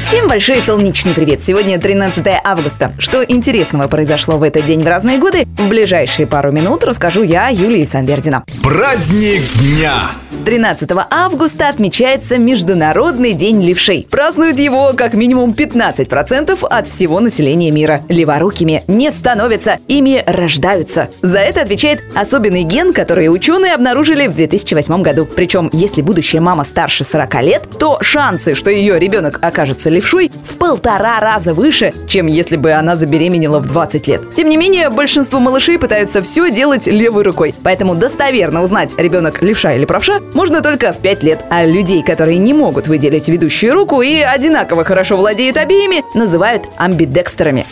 Всем большой солнечный привет! Сегодня 13 августа. Что интересного произошло в этот день в разные годы, в ближайшие пару минут расскажу я, Юлия Санбердина. Праздник дня! 13 августа отмечается Международный день левшей. Празднуют его как минимум 15% от всего населения мира. Леворукими не становятся, ими рождаются. За это отвечает особенный ген, который ученые обнаружили в 2008 году. Причем, если будущая мама старше 40 лет, то шансы, что ее ребенок окажется левшой, в полтора раза выше, чем если бы она забеременела в 20 лет. Тем не менее, большинство малышей пытаются все делать левой рукой. Поэтому достоверно узнать, ребенок левша или правша, можно только в 5 лет. А людей, которые не могут выделить ведущую руку и одинаково хорошо владеют обеими, называют амбидекстерами.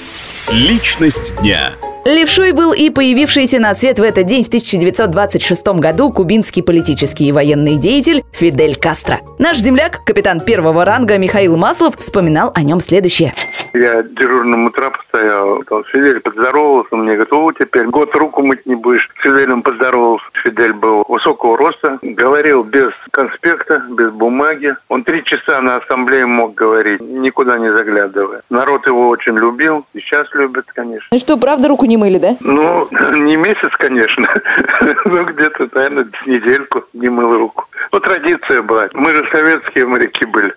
Личность дня. Левшой был и появившийся на свет в этот день в 1926 году кубинский политический и военный деятель Фидель Кастро. Наш земляк, капитан первого ранга Михаил Маслов, вспоминал о нем следующее. Я дежурным утра постоял, Фидель поздоровался, мне говорит, о, теперь год руку мыть не будешь. С Фиделем поздоровался. Фидель был высокого роста, говорил без конспекта, без бумаги. Он три часа на ассамблее мог говорить, никуда не заглядывая. Народ его очень любил, и сейчас любит, конечно. Ну что, правда руку не мыли, да? Ну, не месяц, конечно, но где-то, наверное, недельку не мыл руку. Ну, традиция была. Мы же советские моряки были.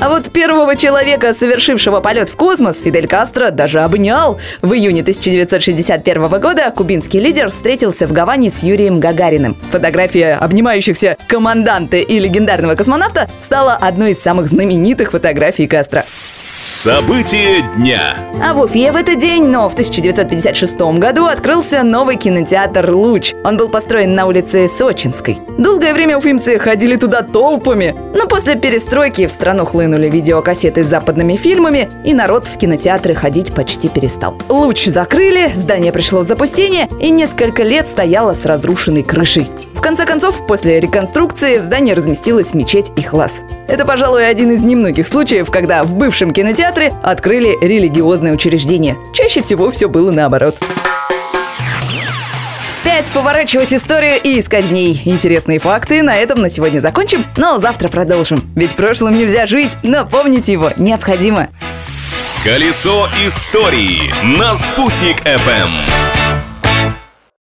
А вот первого человека, совершившего полет в космос, Фидель Кастро даже обнял. В июне 1961 года кубинский лидер встретился в Гаване с Юрием Гагариным. Фотография обнимающихся команданта и легендарного космонавта стала одной из самых знаменитых фотографий Кастро. События дня. А в Уфе в этот день, но в 1956 году открылся новый кинотеатр «Луч». Он был построен на улице Сочинской. Долгое время уфимцы ходили туда толпами, но после перестройки в страну хлынули видеокассеты с западными фильмами, и народ в кинотеатры ходить почти перестал. «Луч» закрыли, здание пришло в запустение и несколько лет стояло с разрушенной крышей. В конце концов, после реконструкции в здании разместилась мечеть Ихлас. Это, пожалуй, один из немногих случаев, когда в бывшем кинотеатре открыли религиозное учреждение. Чаще всего все было наоборот. Вспять поворачивать историю и искать в ней интересные факты. На этом на сегодня закончим, но завтра продолжим. Ведь прошлым нельзя жить, но помнить его необходимо. Колесо истории на «Спутник FM.